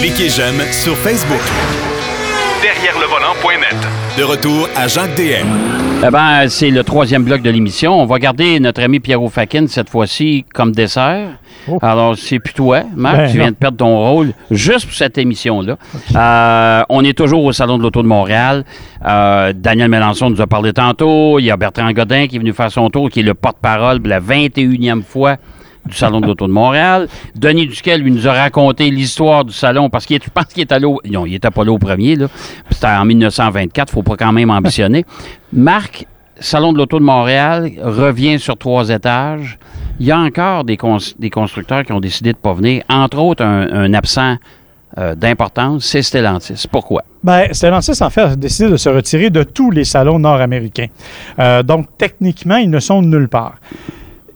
Cliquez j'aime sur Facebook. Derrière le volant.net. De retour à Jacques DM. Eh ben, c'est le troisième bloc de l'émission. On va garder notre ami Pierrot Fakin cette fois-ci comme dessert. Oh. Alors, c'est plus toi, Marc, Ben tu viens non. de perdre ton rôle juste pour cette émission-là. Euh, on est toujours au Salon de l'Auto de Montréal. Euh, Daniel Mélenchon nous a parlé tantôt. Il y a Bertrand Godin qui est venu faire son tour, qui est le porte-parole pour la 21e fois du Salon de l'Auto de Montréal. Denis Duquel, lui, nous a raconté l'histoire du salon parce qu'il pense qu'il est allé au... Non, il était pas là au premier, là. C'était en 1924, faut pas quand même ambitionner. Marc, Salon de l'Auto de Montréal revient sur trois étages. Il y a encore des, cons- des constructeurs qui ont décidé de pas venir. Entre autres, un, absent euh, d'importance, c'est Stellantis. Pourquoi? Ben, Stellantis, en fait, a décidé de se retirer de tous les salons nord-américains. Euh, donc, techniquement, ils ne sont nulle part.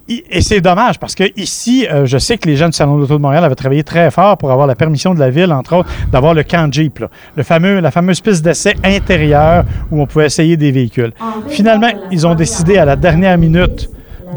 Et c'est dommage parce que ici, euh, je sais que les gens du Salon de l'Auto de Montréal avaient travaillé très fort pour avoir la permission de la ville, entre autres, d'avoir le camp Jeep, là. le fameux, la fameuse piste d'essai intérieure où on pouvait essayer des véhicules. Finalement, ils ont décidé à la dernière minute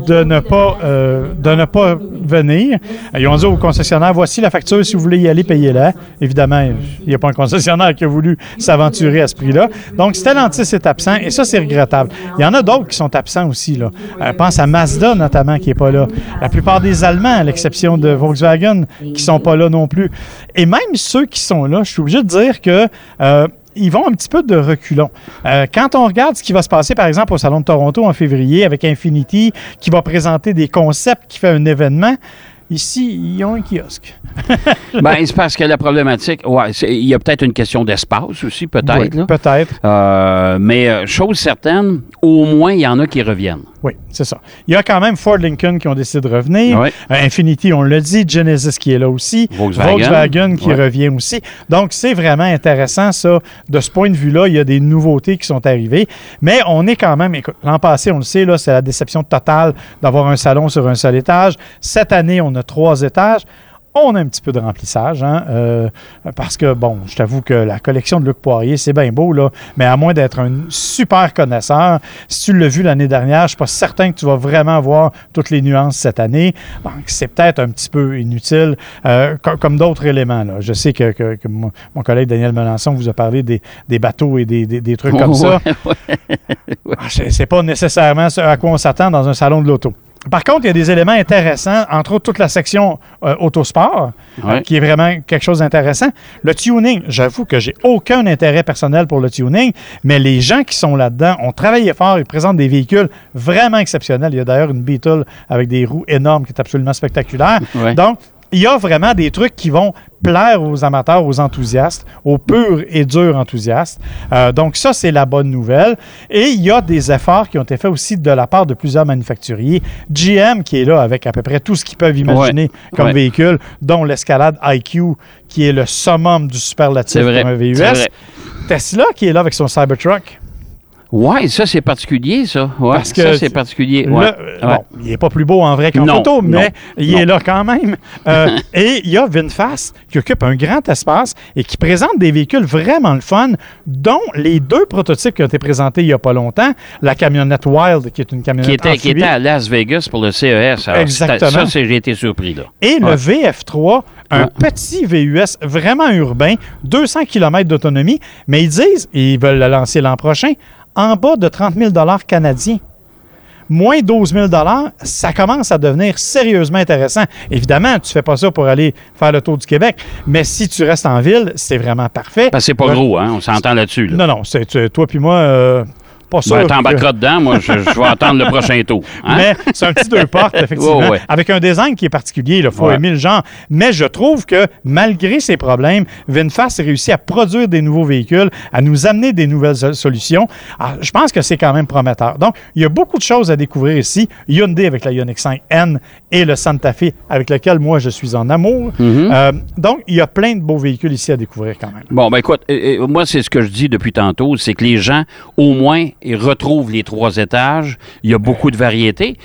de ne pas euh, de ne pas venir. Ils ont dit au concessionnaire voici la facture si vous voulez y aller payez-la. Évidemment, il n'y a pas un concessionnaire qui a voulu s'aventurer à ce prix-là. Donc Stellantis est absent et ça c'est regrettable. Il y en a d'autres qui sont absents aussi là. Euh, pense à Mazda notamment qui est pas là. La plupart des Allemands à l'exception de Volkswagen qui sont pas là non plus. Et même ceux qui sont là, je suis obligé de dire que euh, ils vont un petit peu de reculons. Euh, quand on regarde ce qui va se passer, par exemple, au Salon de Toronto en février avec Infinity, qui va présenter des concepts, qui fait un événement, ici, ils ont un kiosque. ben, c'est parce que la problématique, ouais, il y a peut-être une question d'espace aussi, peut-être. Oui, peut-être. Euh, mais euh, chose certaine, au moins, il y en a qui reviennent. Oui, c'est ça. Il y a quand même Ford Lincoln qui ont décidé de revenir. Oui. Euh, Infinity, on l'a dit. Genesis qui est là aussi. Volkswagen. qui Ouais. revient aussi. Donc, c'est vraiment intéressant, ça. De ce point de vue-là, il y a des nouveautés qui sont arrivées. Mais on est quand même, écoute, l'an passé, on le sait, là, c'est la déception totale d'avoir un salon sur un seul étage. Cette année, on a trois étages. On a un petit peu de remplissage, hein, euh, parce que, bon, je t'avoue que la collection de Luc Poirier, c'est bien beau, là, mais à moins d'être un super connaisseur, si tu l'as vu l'année dernière, je suis pas certain que tu vas vraiment voir toutes les nuances cette année. Donc, c'est peut-être un petit peu inutile, euh, co- comme d'autres éléments. Là. Je sais que, que- que mon, collègue Daniel Melançon vous a parlé des, des bateaux et des, des- des trucs comme ça. Ah, C'est c'est pas nécessairement ce à quoi on s'attend dans un salon de l'auto. Par contre, il y a des éléments intéressants, entre autres toute la section euh, autosport, euh, qui est vraiment quelque chose d'intéressant. Le tuning, j'avoue que j'ai aucun intérêt personnel pour le tuning, mais les gens qui sont là-dedans ont travaillé fort, ils présentent des véhicules vraiment exceptionnels. Il y a d'ailleurs une Beetle avec des roues énormes qui est absolument spectaculaire. Ouais. Donc, il y a vraiment des trucs qui vont plaire aux amateurs, aux enthousiastes, aux purs et durs enthousiastes. Euh, donc ça, c'est la bonne nouvelle. Et il y a des efforts qui ont été faits aussi de la part de plusieurs manufacturiers. GM qui est là avec à peu près tout ce qu'ils peuvent imaginer comme Ouais. véhicule, dont l'escalade IQ qui est le summum du superlatif pour un VUS. Tesla qui est là avec son Cybertruck. Ouais, ça, c'est particulier, ça. Ouais, Parce que ça, c'est particulier. Ouais. euh, Ouais. bon, il n'est pas plus beau en vrai qu'en photo, mais non, il non. est là quand même. Euh, et il y a VinFast qui occupe un grand espace et qui présente des véhicules vraiment le fun, dont les deux prototypes qui ont été présentés il n'y a pas longtemps. La camionnette Wild, qui est une camionnette Qui était, qui était à Las Vegas pour le CES. Alors, Exactement. Ça, j'ai été surpris, là. et le Ouais. VF3, un petit VUS vraiment urbain, 200 km d'autonomie, mais ils disent, et ils veulent le lancer l'an prochain, en bas de 30 000 canadiens. Moins 12 000 ça commence à devenir sérieusement intéressant. Évidemment, tu fais pas ça pour aller faire le tour du Québec, mais si tu restes en ville, c'est vraiment parfait. Parce que c'est pas gros, hein? On s'entend là-dessus. Là. Non, non, c'est toi puis moi, euh, pas sûr. Ben, que- t'embarqueras dedans, moi, je, je vais attendre le prochain tour. Hein? Mais c'est un petit deux portes, effectivement, ouais. avec un design qui est particulier. Il faut Ouais. aimer le genre. Mais je trouve que malgré ces problèmes, VinFast a réussi à produire des nouveaux véhicules, à nous amener des nouvelles so- solutions. Alors, je pense que c'est quand même prometteur. Donc, il y a beaucoup de choses à découvrir ici. Hyundai avec la Ioniq 5N et le Santa Fe avec lequel moi je suis en amour. Mm-hmm. Euh, donc, il y a plein de beaux véhicules ici à découvrir quand même. Bon, ben écoute, euh, moi, c'est ce que je dis depuis tantôt, c'est que les gens, au moins, ils retrouvent les trois étages. Il y a beaucoup de variétés.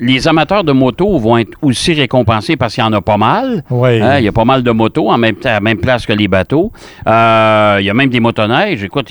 Les amateurs de moto vont être aussi récompensés parce qu'il y en a pas mal. Oui. Hein, il y a pas mal de motos en même temps, à la même place que les bateaux. Euh, il y a même des motoneiges. Écoute,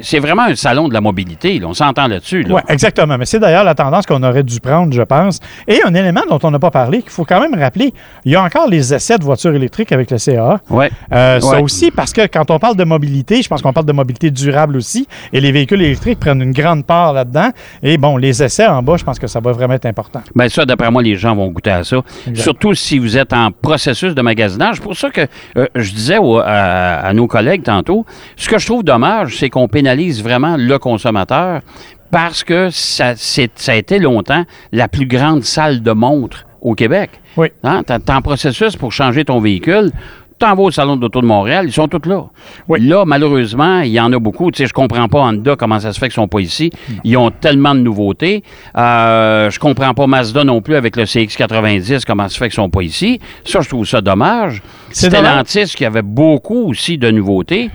c'est- vraiment un salon de la mobilité. là. On s'entend là-dessus. là. Oui, exactement. Mais c'est d'ailleurs la tendance qu'on aurait dû prendre, je pense. Et un élément dont on n'a pas parlé, qu'il faut quand même rappeler, il y a encore les essais de voitures électriques avec le CAA. Ouais. Euh, Ça aussi, parce que quand on parle de mobilité, je pense qu'on parle de mobilité durable aussi, et les véhicules électriques prennent une grande part là-dedans. Et bon, les essais en bas, je pense que ça va vraiment être important. Ben ça, d'après moi, les gens vont goûter à ça. Exact. Surtout si vous êtes en processus de magasinage. pour ça que euh, je disais au- à, à nos collègues tantôt, ce que je trouve dommage, c'est qu'on pénalise vraiment le consommateur parce que ça, c'est- ça a été longtemps la plus grande salle de montre au Québec. Oui. Hein? En processus pour changer ton véhicule. T'en vas au Salon de l'Auto de Montréal, ils sont tous là. Oui. Là, malheureusement, il y en a beaucoup. Tu sais, je comprends pas Honda comment ça se fait qu'ils sont pas ici. Ils ont tellement de nouveautés. Euh, je comprends pas Mazda non plus avec le CX-90 comment ça se fait qu'ils sont pas ici. Ça, je trouve ça dommage. C'est dommage. Stellantis qui avait beaucoup aussi de nouveautés.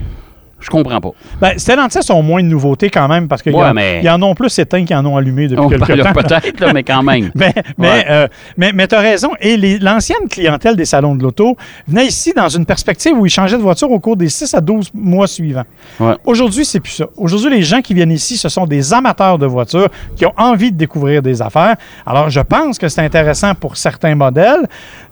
Je comprends pas. Ben, Stellantis ont moins de nouveautés quand même, parce qu'ils Ouais, en, mais- en ont plus éteints qu'ils en ont allumé depuis On quelques temps. peut-être, mais quand même. Mais, mais, Ouais. euh, mais, mais tu as raison. Et l'ancienne clientèle des salons de l'auto venait ici dans une perspective où ils changeaient de voiture au cours des 6 à 12 mois suivants. Ouais. Aujourd'hui, c'est plus ça. Aujourd'hui, les gens qui viennent ici, ce sont des amateurs de voitures qui ont envie de découvrir des affaires. Alors, je pense que c'est intéressant pour certains modèles.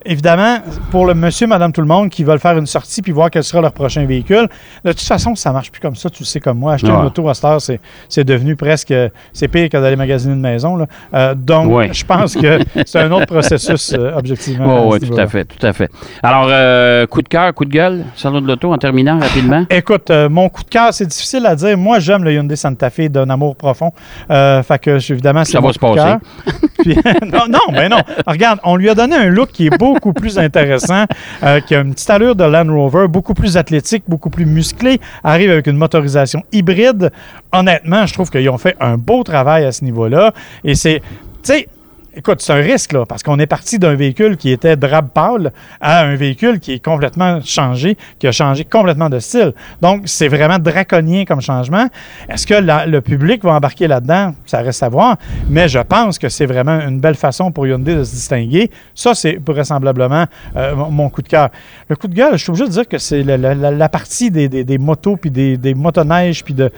Évidemment, pour le monsieur, madame, tout le monde qui veulent faire une sortie puis voir quel sera leur prochain véhicule, de toute façon, ça marche plus comme ça. Tu le sais comme moi. Acheter Ouais. une auto à cette heure, c'est, c'est devenu presque... C'est pire que d'aller magasiner une maison. là. Euh, donc, Ouais. je pense que c'est un autre processus, euh, objectivement. Oui, ce tout à fait, tout à fait. Alors, euh, coup de cœur, coup de gueule, Salon de l'Auto en terminant rapidement? Écoute, mon coup de cœur, c'est difficile à dire. Moi, j'aime le Hyundai Santa Fe d'un amour profond. Fait que, évidemment, c'est Ça va se passer. Puis- non, non, ben non. Regarde, on lui a donné un look qui est beaucoup plus intéressant, qui a une petite allure de Land Rover, beaucoup plus athlétique, beaucoup plus musclé, arrive avec une motorisation hybride. Honnêtement, je trouve qu'ils ont fait un beau travail à ce niveau-là. Et c'est, tu sais, Écoute, c'est un risque, là, parce qu'on est parti d'un véhicule qui était drabe pâle à un véhicule qui est complètement changé, qui a changé complètement de style. Donc, c'est vraiment draconien comme changement. Est-ce que le public va embarquer là-dedans? Ça reste à voir. Mais je pense que c'est vraiment une belle façon pour Hyundai de se distinguer. Ça, c'est vraisemblablement euh, mon- coup de cœur. Le coup de gueule, je suis obligé de dire que c'est la, partie des, motos puis des, motoneiges puis de,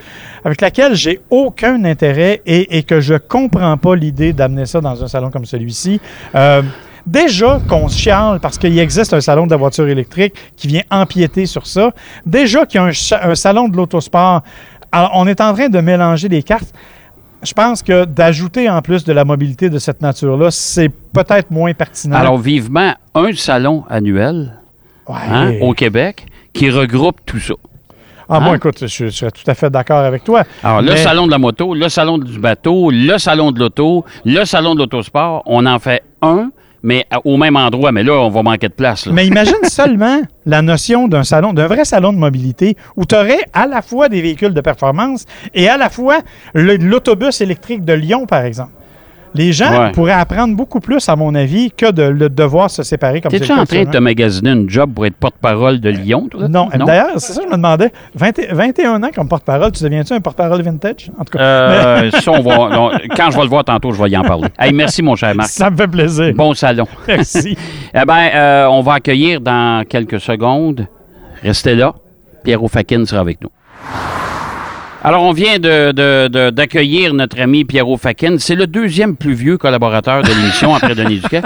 avec laquelle j'ai aucun intérêt et, et que je comprends pas l'idée d'amener ça dans un salon comme celui-ci. Euh, Déjà qu'on chiale parce qu'il existe un salon de la voiture électrique qui vient empiéter sur ça. Déjà qu'il y a un, salon de l'autosport. Alors, on est en train de mélanger les cartes. Je pense que d'ajouter en plus de la mobilité de cette nature-là, c'est peut-être moins pertinent. Alors, vivement, un salon annuel Ouais. hein, au Québec qui regroupe tout ça. Ah, moi, Hein? écoute, je, je serais tout à fait d'accord avec toi. Alors, le salon de la moto, le salon du bateau, le salon de l'auto, le salon de l'autosport, on en fait un, mais au même endroit. Mais là, on va manquer de place. là. Mais imagine seulement la notion d'un salon, d'un vrai salon de mobilité où tu aurais à la fois des véhicules de performance et à la fois l'autobus électrique de Lyon, par exemple. Les gens Ouais. pourraient apprendre beaucoup plus, à mon avis, que de le devoir se séparer comme c'est T'es-tu en train de te magasiner une job pour être porte-parole de Lyon, toi? Non, d'ailleurs, c'est ça que je me demandais. 20 21 ans comme porte-parole, tu deviens-tu un porte-parole vintage? En tout cas, Euh, ça, on va, on- quand je vais le voir tantôt, je vais y en parler. Hey, merci, mon cher Marc. ça me fait plaisir. Bon salon. Merci. Eh bien, euh, on va accueillir dans quelques secondes. Restez là. Pierre Fakin sera avec nous. Alors, on vient de- de- de- d'accueillir notre ami Pierrot Fakin. C'est le deuxième plus vieux collaborateur de l'émission après Denis Duquet.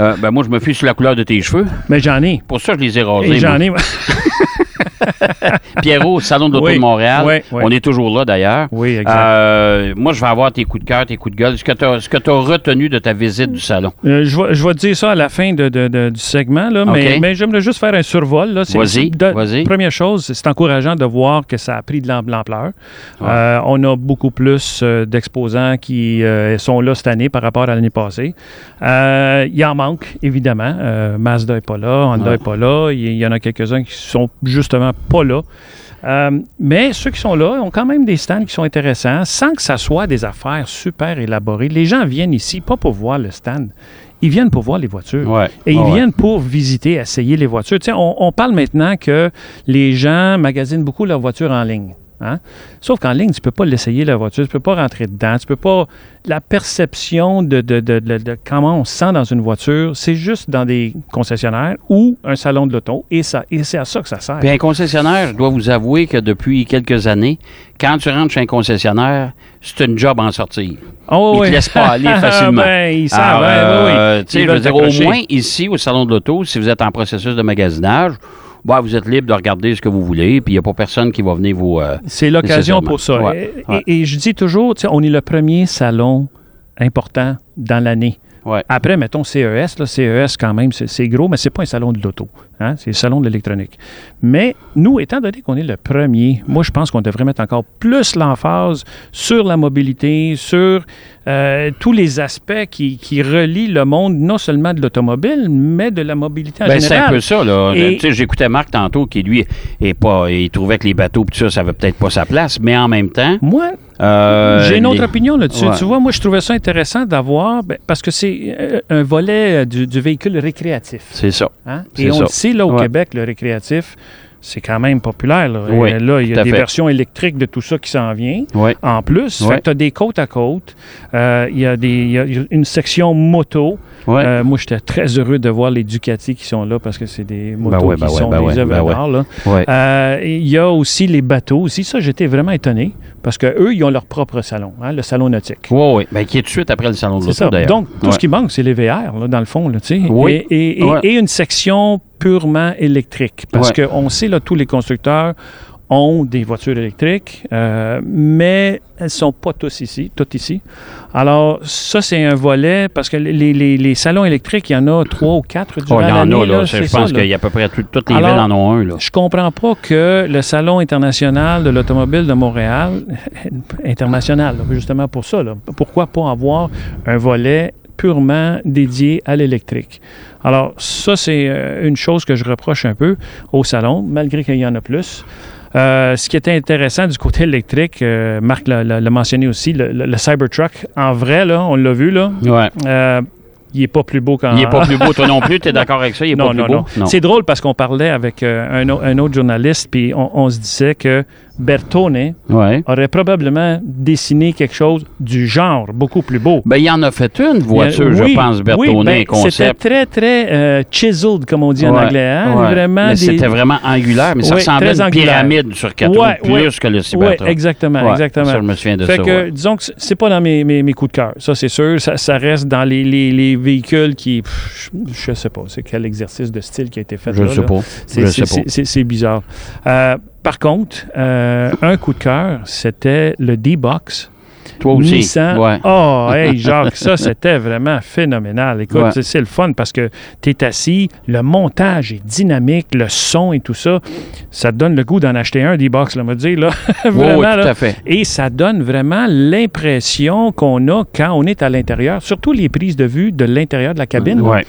Euh, ben, moi, je me fie sur la couleur de tes cheveux. Mais j'en ai. Pour ça, je les ai rasés. J'en ai. Pierrot, Salon de l'Auto Oui, de Montréal. oui, oui. On est toujours là, d'ailleurs. Oui, exact. Euh, moi, je vais avoir tes coups de cœur, tes coups de gueule. Ce que tu as, retenu de ta visite du salon? Euh, je, vais, je vais te dire ça à la fin de, de- de- du segment, là, mais, j'aimerais juste faire un survol. Vas-y. Première chose, c'est encourageant de voir que ça a pris de l'am- l'ampleur. Euh, on a beaucoup plus d'exposants qui sont là cette année par rapport à l'année passée. Il en manque, évidemment. Mazda n'est pas là, Honda n'est pas là. Il y, il y en a quelques-uns qui sont justement pas là. Euh, mais ceux qui sont là ont quand même des stands qui sont intéressants, sans que ça soit des affaires super élaborées. Les gens viennent ici pas pour voir le stand, ils viennent pour voir les voitures. Ouais. Et ils Ouais, ouais. viennent pour visiter, essayer les voitures. On parle maintenant que les gens magasinent beaucoup leurs voitures en ligne. Hein? Sauf qu'en ligne, tu ne peux pas l'essayer, la voiture, tu ne peux pas rentrer dedans, tu peux pas... La perception de, de, de, de- de comment on se sent dans une voiture, c'est juste dans des concessionnaires ou un salon de l'auto, et, ça, et c'est à ça que ça sert. Puis un concessionnaire, je dois vous avouer que depuis quelques années, quand tu rentres chez un concessionnaire, c'est une job en sortir. Oh, Ils oui. te laissent pas aller facilement. ben, ils savent, Alors, oui, oui. euh, je veux veulent dire, au moins ici, au Salon de l'Auto, si vous êtes en processus de magasinage, bah, vous êtes libre de regarder ce que vous voulez, puis il n'y a pas personne qui va venir vous... euh, C'est l'occasion pour ça. Ouais, Et, ouais. et- et je dis toujours, on est le premier salon important dans l'année. ouais. Après, mettons CES, là, CES quand même, c'est c'est gros, mais c'est pas un salon de l'auto. Hein, C'est le salon de l'électronique. Mais nous, étant donné qu'on est le premier, moi, je pense qu'on devrait mettre encore plus l'emphase sur la mobilité, sur euh, tous les aspects qui, qui relient le monde, non seulement de l'automobile, mais de la mobilité en Ben, c'est général. un peu ça, là. Et- sais, J'écoutais Marc tantôt qui, lui, est pas, il trouvait que les bateaux, tout ça, ça avait peut-être pas sa place, mais en même temps... Moi, euh, J'ai une autre les- opinion là-dessus. Ouais. Tu vois, moi, je trouvais ça intéressant d'avoir, ben, parce que c'est euh, un volet euh, du, du véhicule récréatif. C'est ça. hein? Et on ça. Là, au Ouais. Québec, le récréatif, c'est quand même populaire. Là, Oui, Et là il y a des fait. versions électriques de tout ça qui s'en vient. Oui. En plus, Ouais. tu as des côtes à côte. Euh, Il y, a des- il y a une section moto. Euh, moi, j'étais très heureux de voir les Ducati qui sont là parce que c'est des motos ouais, qui ben sont ben des œuvres ben d'art. Euh, Il y a aussi les bateaux aussi. Ça, j'étais vraiment étonné parce qu'eux, ils ont leur propre salon, hein, le salon nautique. Oui, oui. Ben, qui est tout de suite après le salon de l'auto, d'ailleurs. Donc, tout Ouais. ce qui manque, c'est les VR, là, dans le fond, là, tu sais. Oui. Et, et- et- Ouais. et une section purement électrique. Parce Ouais. qu'on sait, là, tous les constructeurs ont des voitures électriques, euh, mais elles ne sont pas tous ici, toutes ici. Alors, ça, c'est un volet, parce que les, les- les salons électriques, il y en a trois ou quatre durant Oh, il y en a, là. là, Je pense qu'il y a à peu près tout- toutes les Alors, villes en ont un, là. Je comprends pas que le Salon international de l'automobile de Montréal, international, justement pour ça, là, pourquoi pas avoir un volet purement dédié à l'électrique? Alors, ça, c'est euh, une chose que je reproche un peu au salon, malgré qu'il y en a plus. Euh, ce qui était intéressant du côté électrique, euh, Marc l'a- mentionné aussi, le, le- le Cybertruck, en vrai, là, on l'a vu, là, Ouais. euh, il n'est pas plus beau qu'en... Il n'est pas plus beau, toi non plus. Tu es d'accord avec ça? Il n'est Non, pas plus non, beau? non. C'est drôle parce qu'on parlait avec un, au- un autre journaliste, puis on, on se disait que Bertone Ouais. aurait probablement dessiné quelque chose du genre, beaucoup plus beau. Ben, il en a fait une voiture, a- oui, je pense, Bertone, oui, ben. C'était très, très euh, chiseled, comme on dit en Ouais, anglais. hein, ouais. Vraiment des- c'était vraiment angulaire, mais ça Oui, ressemblait à une angulaire. pyramide sur quatre plus que le Oui, Cybertruck. exactement, exactement. Ça, je me souviens de Fait ça. que, disons que c'est pas dans mes, mes, mes coups de cœur, ça c'est sûr. Ça, ça reste dans les, les, les véhicules qui, pff, je, sais pas, c'est quel exercice de style qui a été fait Je là, sais là. pas. C'est bizarre. Euh, par contre, euh, un coup de cœur, c'était le D-Box. Toi aussi. Nissan. Ouais. Oh, hey, Jacques, ça, c'était vraiment phénoménal. Écoute, Ouais. c'est- le fun parce que tu es assis, le montage est dynamique, le son et tout ça. Ça te donne le goût d'en acheter un D-Box, là, me dire, là. Oui, vraiment, oui, tout là. à fait. Et ça donne vraiment l'impression qu'on a quand on est à l'intérieur, surtout les prises de vue de l'intérieur de la cabine. ouais.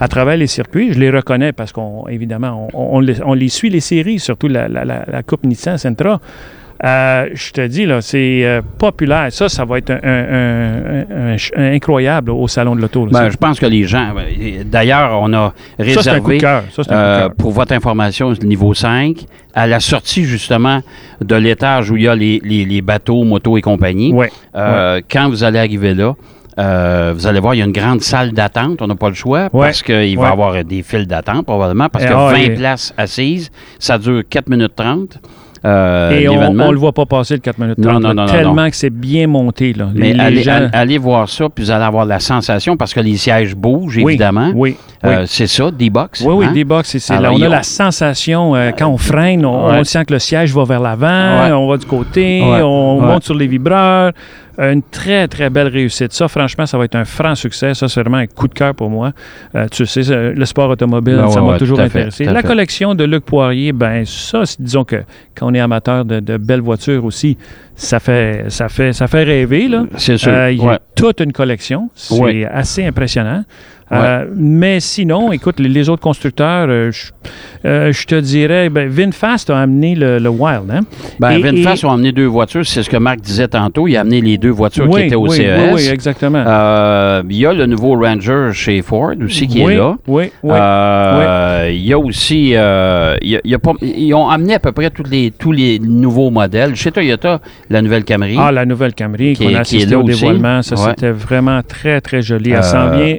à travers les circuits. Je les reconnais parce qu'on, évidemment, on, on les, on les suit, les séries, surtout la, la- la- la Coupe Nissan Sentra. Euh, je te dis, là, c'est euh, populaire. Ça, ça va être un, un- un- un- un incroyable au Salon de l'Auto. Ben, je pense que les gens. ben, D'ailleurs, on a réservé. Ça, c'est un coup de euh, cœur. pour votre information, niveau 5, à la sortie justement de l'étage où il y a les, les- les bateaux, motos et compagnie. Ouais. Euh, Quand vous allez arriver là, euh, vous allez voir, il y a une grande salle d'attente. On n'a pas le choix Ouais. parce qu'il va y Ouais. avoir des files d'attente probablement parce Et que ah, 20 et- places assises, ça dure 4 minutes 30. Euh, Et on, on le voit pas passer le 4 minutes Non, 30, non, non, non, tellement que c'est bien monté. Là. Mais Les- allez, gens- all- allez voir ça, puis vous allez avoir la sensation parce que les sièges bougent, Oui, évidemment. Oui, oui. Euh, c'est ça, D-Box. Oui, oui, hein? des box, c'est, c'est là. Alors, On a ont- la sensation, euh, quand on freine, on, Ouais. on sent que le siège va vers l'avant, Ouais. on va du côté, Ouais. on monte sur les vibreurs. Euh, Une très, très belle réussite. Ça, franchement, ça va être un franc succès. Ça, c'est vraiment un coup de cœur pour moi. Euh, tu sais, euh, le sport automobile, ouais, ça m'a ouais, toujours fait, intéressé. La fait. collection de Luc Poirier, ben ça, disons que quand on est amateur de, de belles voitures aussi, ça fait, ça fait, ça fait rêver, là. C'est sûr. Euh, il y a toute une collection. C'est assez impressionnant. Euh, mais sinon, écoute, les, les autres constructeurs, euh, je euh, je te dirais, ben, VinFast a amené le, le Wild. Hein? Ben, Et- VinFast et- ont amené deux voitures, c'est ce que Marc disait tantôt. Il a amené les deux voitures oui, qui étaient au oui, CES. Oui, exactement. Il y a le nouveau Ranger chez Ford aussi qui oui, est là. Oui, oui. Il y a aussi, il y a- il y a pas- ils ont amené à peu près tous les, tous les nouveaux modèles. Chez Toyota, la nouvelle Camry. Ah, la nouvelle Camry Qui qu'on a qui est assisté là au aussi. dévoilement, ça Ouais. c'était vraiment très, très joli. Elle s'en vient.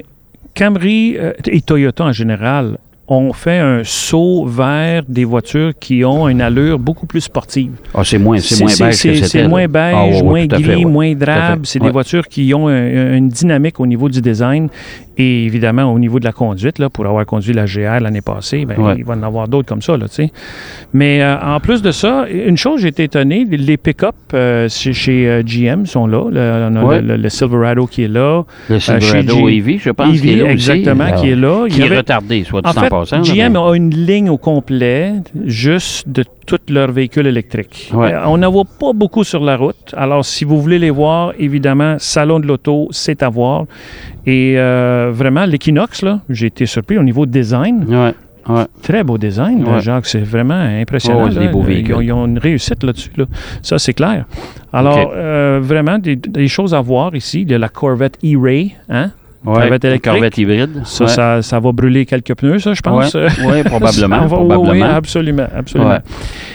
Camry euh, et Toyota en général ont fait un saut vers des voitures qui ont une allure beaucoup plus sportive. Ah, c'est moins, c'est moins beige que c'est- moins Ah, beige, ouais, moins fait, gris, ouais. moins drabe. C'est des voitures qui ont un- une dynamique au niveau du design et évidemment au niveau de la conduite. Là, pour avoir conduit la GR l'année passée, Ouais. il va en avoir d'autres comme ça. Là. Mais euh, en plus de ça, une chose, j'ai été étonné, les- pick-up euh, chez, chez, euh, GM sont là. Le, on a Ouais. le, le Silverado qui est là. Le Silverado chez G- EV, je pense EV, est là exactement, qui est là. Il Qui y est avait- retardé, soit en dit en fait, passant. là, GM mais- a une ligne au complet juste de tous leurs véhicules électriques. Ouais. On n'en voit pas beaucoup sur la route. Alors, si vous voulez les voir, évidemment, Salon de l'Auto, c'est à voir. Et euh, vraiment, l'Equinox, là, j'ai été surpris au niveau design. Ouais, ouais. Très beau design, Ouais. Jacques. C'est vraiment impressionnant. Oh, des beaux Ils véhicules. ont, ils ont une réussite là-dessus. là. Ça, c'est clair. Alors, euh, vraiment, des, des choses à voir ici. Il y a la Corvette E-Ray. Hein? Ouais, Corvette une électrique. Corvette hybride. Ça, ouais. ça, ça va brûler quelques pneus, ça, je pense. Ouais, probablement. Va- oui, probablement. Oui, absolument, absolument.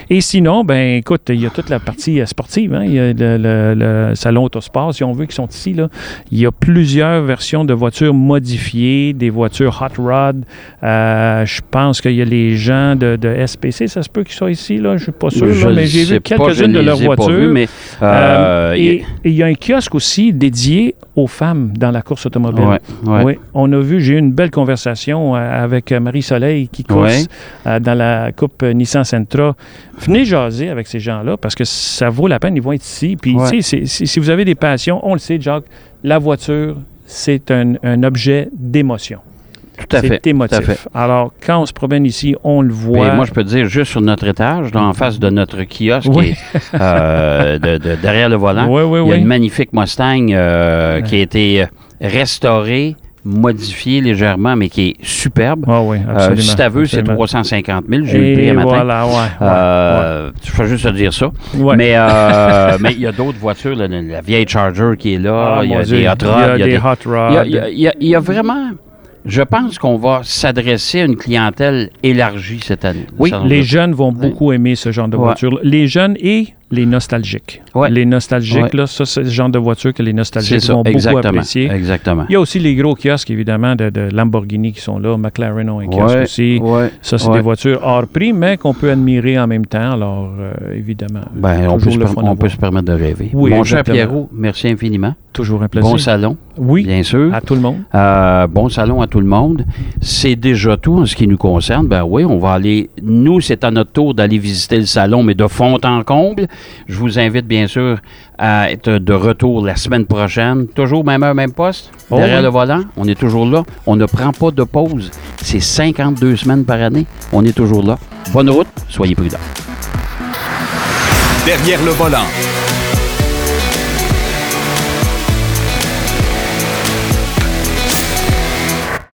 Et sinon, ben écoute, il y a toute la partie euh, sportive. hein. Il y a le, le- le salon Autosport, si on veut, qui sont ici. Là. Il y a plusieurs versions de voitures modifiées, des voitures hot rod. Euh, je pense qu'il y a les gens de, de SPC, ça se peut qu'ils soient ici. Là. Je ne suis pas sûr, là, mais j'ai vu quelques-unes de leurs voitures. mais Euh, euh, il y et il y a un kiosque aussi dédié aux femmes dans la course automobile. Ouais, ouais. Oui, on a vu, j'ai eu une belle conversation euh, avec euh, Marie-Soleil qui course euh, dans la Coupe Nissan Sentra. Venez jaser avec ces gens-là parce que ça vaut la peine, ils vont être ici. Puis, tu sais, si vous avez des passions, on le sait, Jacques, la voiture, c'est un, un objet d'émotion. Tout à fait. C'est tout à fait. Alors, quand on se promène ici, on le voit. Mais moi, je peux te dire, juste sur notre étage, là, en face de notre kiosque, Oui. euh, de- de- derrière le volant, Oui, oui, il y a une magnifique Mustang euh, qui a été euh, restaurée, modifiée légèrement, mais qui est superbe. Ah oui, Euh, si tu veux, c'est absolument. 350 000. J'ai eu le prix Et un matin. voilà, ouais. ouais, Euh, Je fais juste te dire ça. ouais. Mais euh, mais il y a d'autres voitures, la, la vieille Charger qui est là, Ah, il y a des hot rods, Il y a des hot rods. il y a- il y a- il y a- il y a vraiment. Je pense qu'on va s'adresser à une clientèle élargie cette année. Oui, les jeunes vont beaucoup aimer ce genre de voiture. Les jeunes et les nostalgiques. Ouais. Les nostalgiques, Ouais. là, ça, c'est le genre de voiture que les nostalgiques ça, vont beaucoup apprécier. Exactement. Il y a aussi les gros kiosques, évidemment, de, de Lamborghini qui sont là. McLaren ont un kiosque Ouais, aussi. Ça, c'est des voitures hors prix, mais qu'on peut admirer en même temps. Alors, euh, évidemment, Ben, on, peut se, on peut permettre de rêver. Oui, Mon cher. Pierrot, merci infiniment. toujours un plaisir. Bon salon, oui, bien sûr. à tout le monde. Euh, bon salon à tout le monde. C'est déjà tout en ce qui nous concerne. Ben oui, on va aller. Nous, c'est à notre tour d'aller visiter le salon, mais de fond en comble. Je vous invite bien sûr à être de retour la semaine prochaine. Toujours même heure, même poste? Oh derrière oui. le volant, on est toujours là. On ne prend pas de pause. C'est 52 semaines par année. On est toujours là. Bonne route. Soyez prudents. Derrière le volant.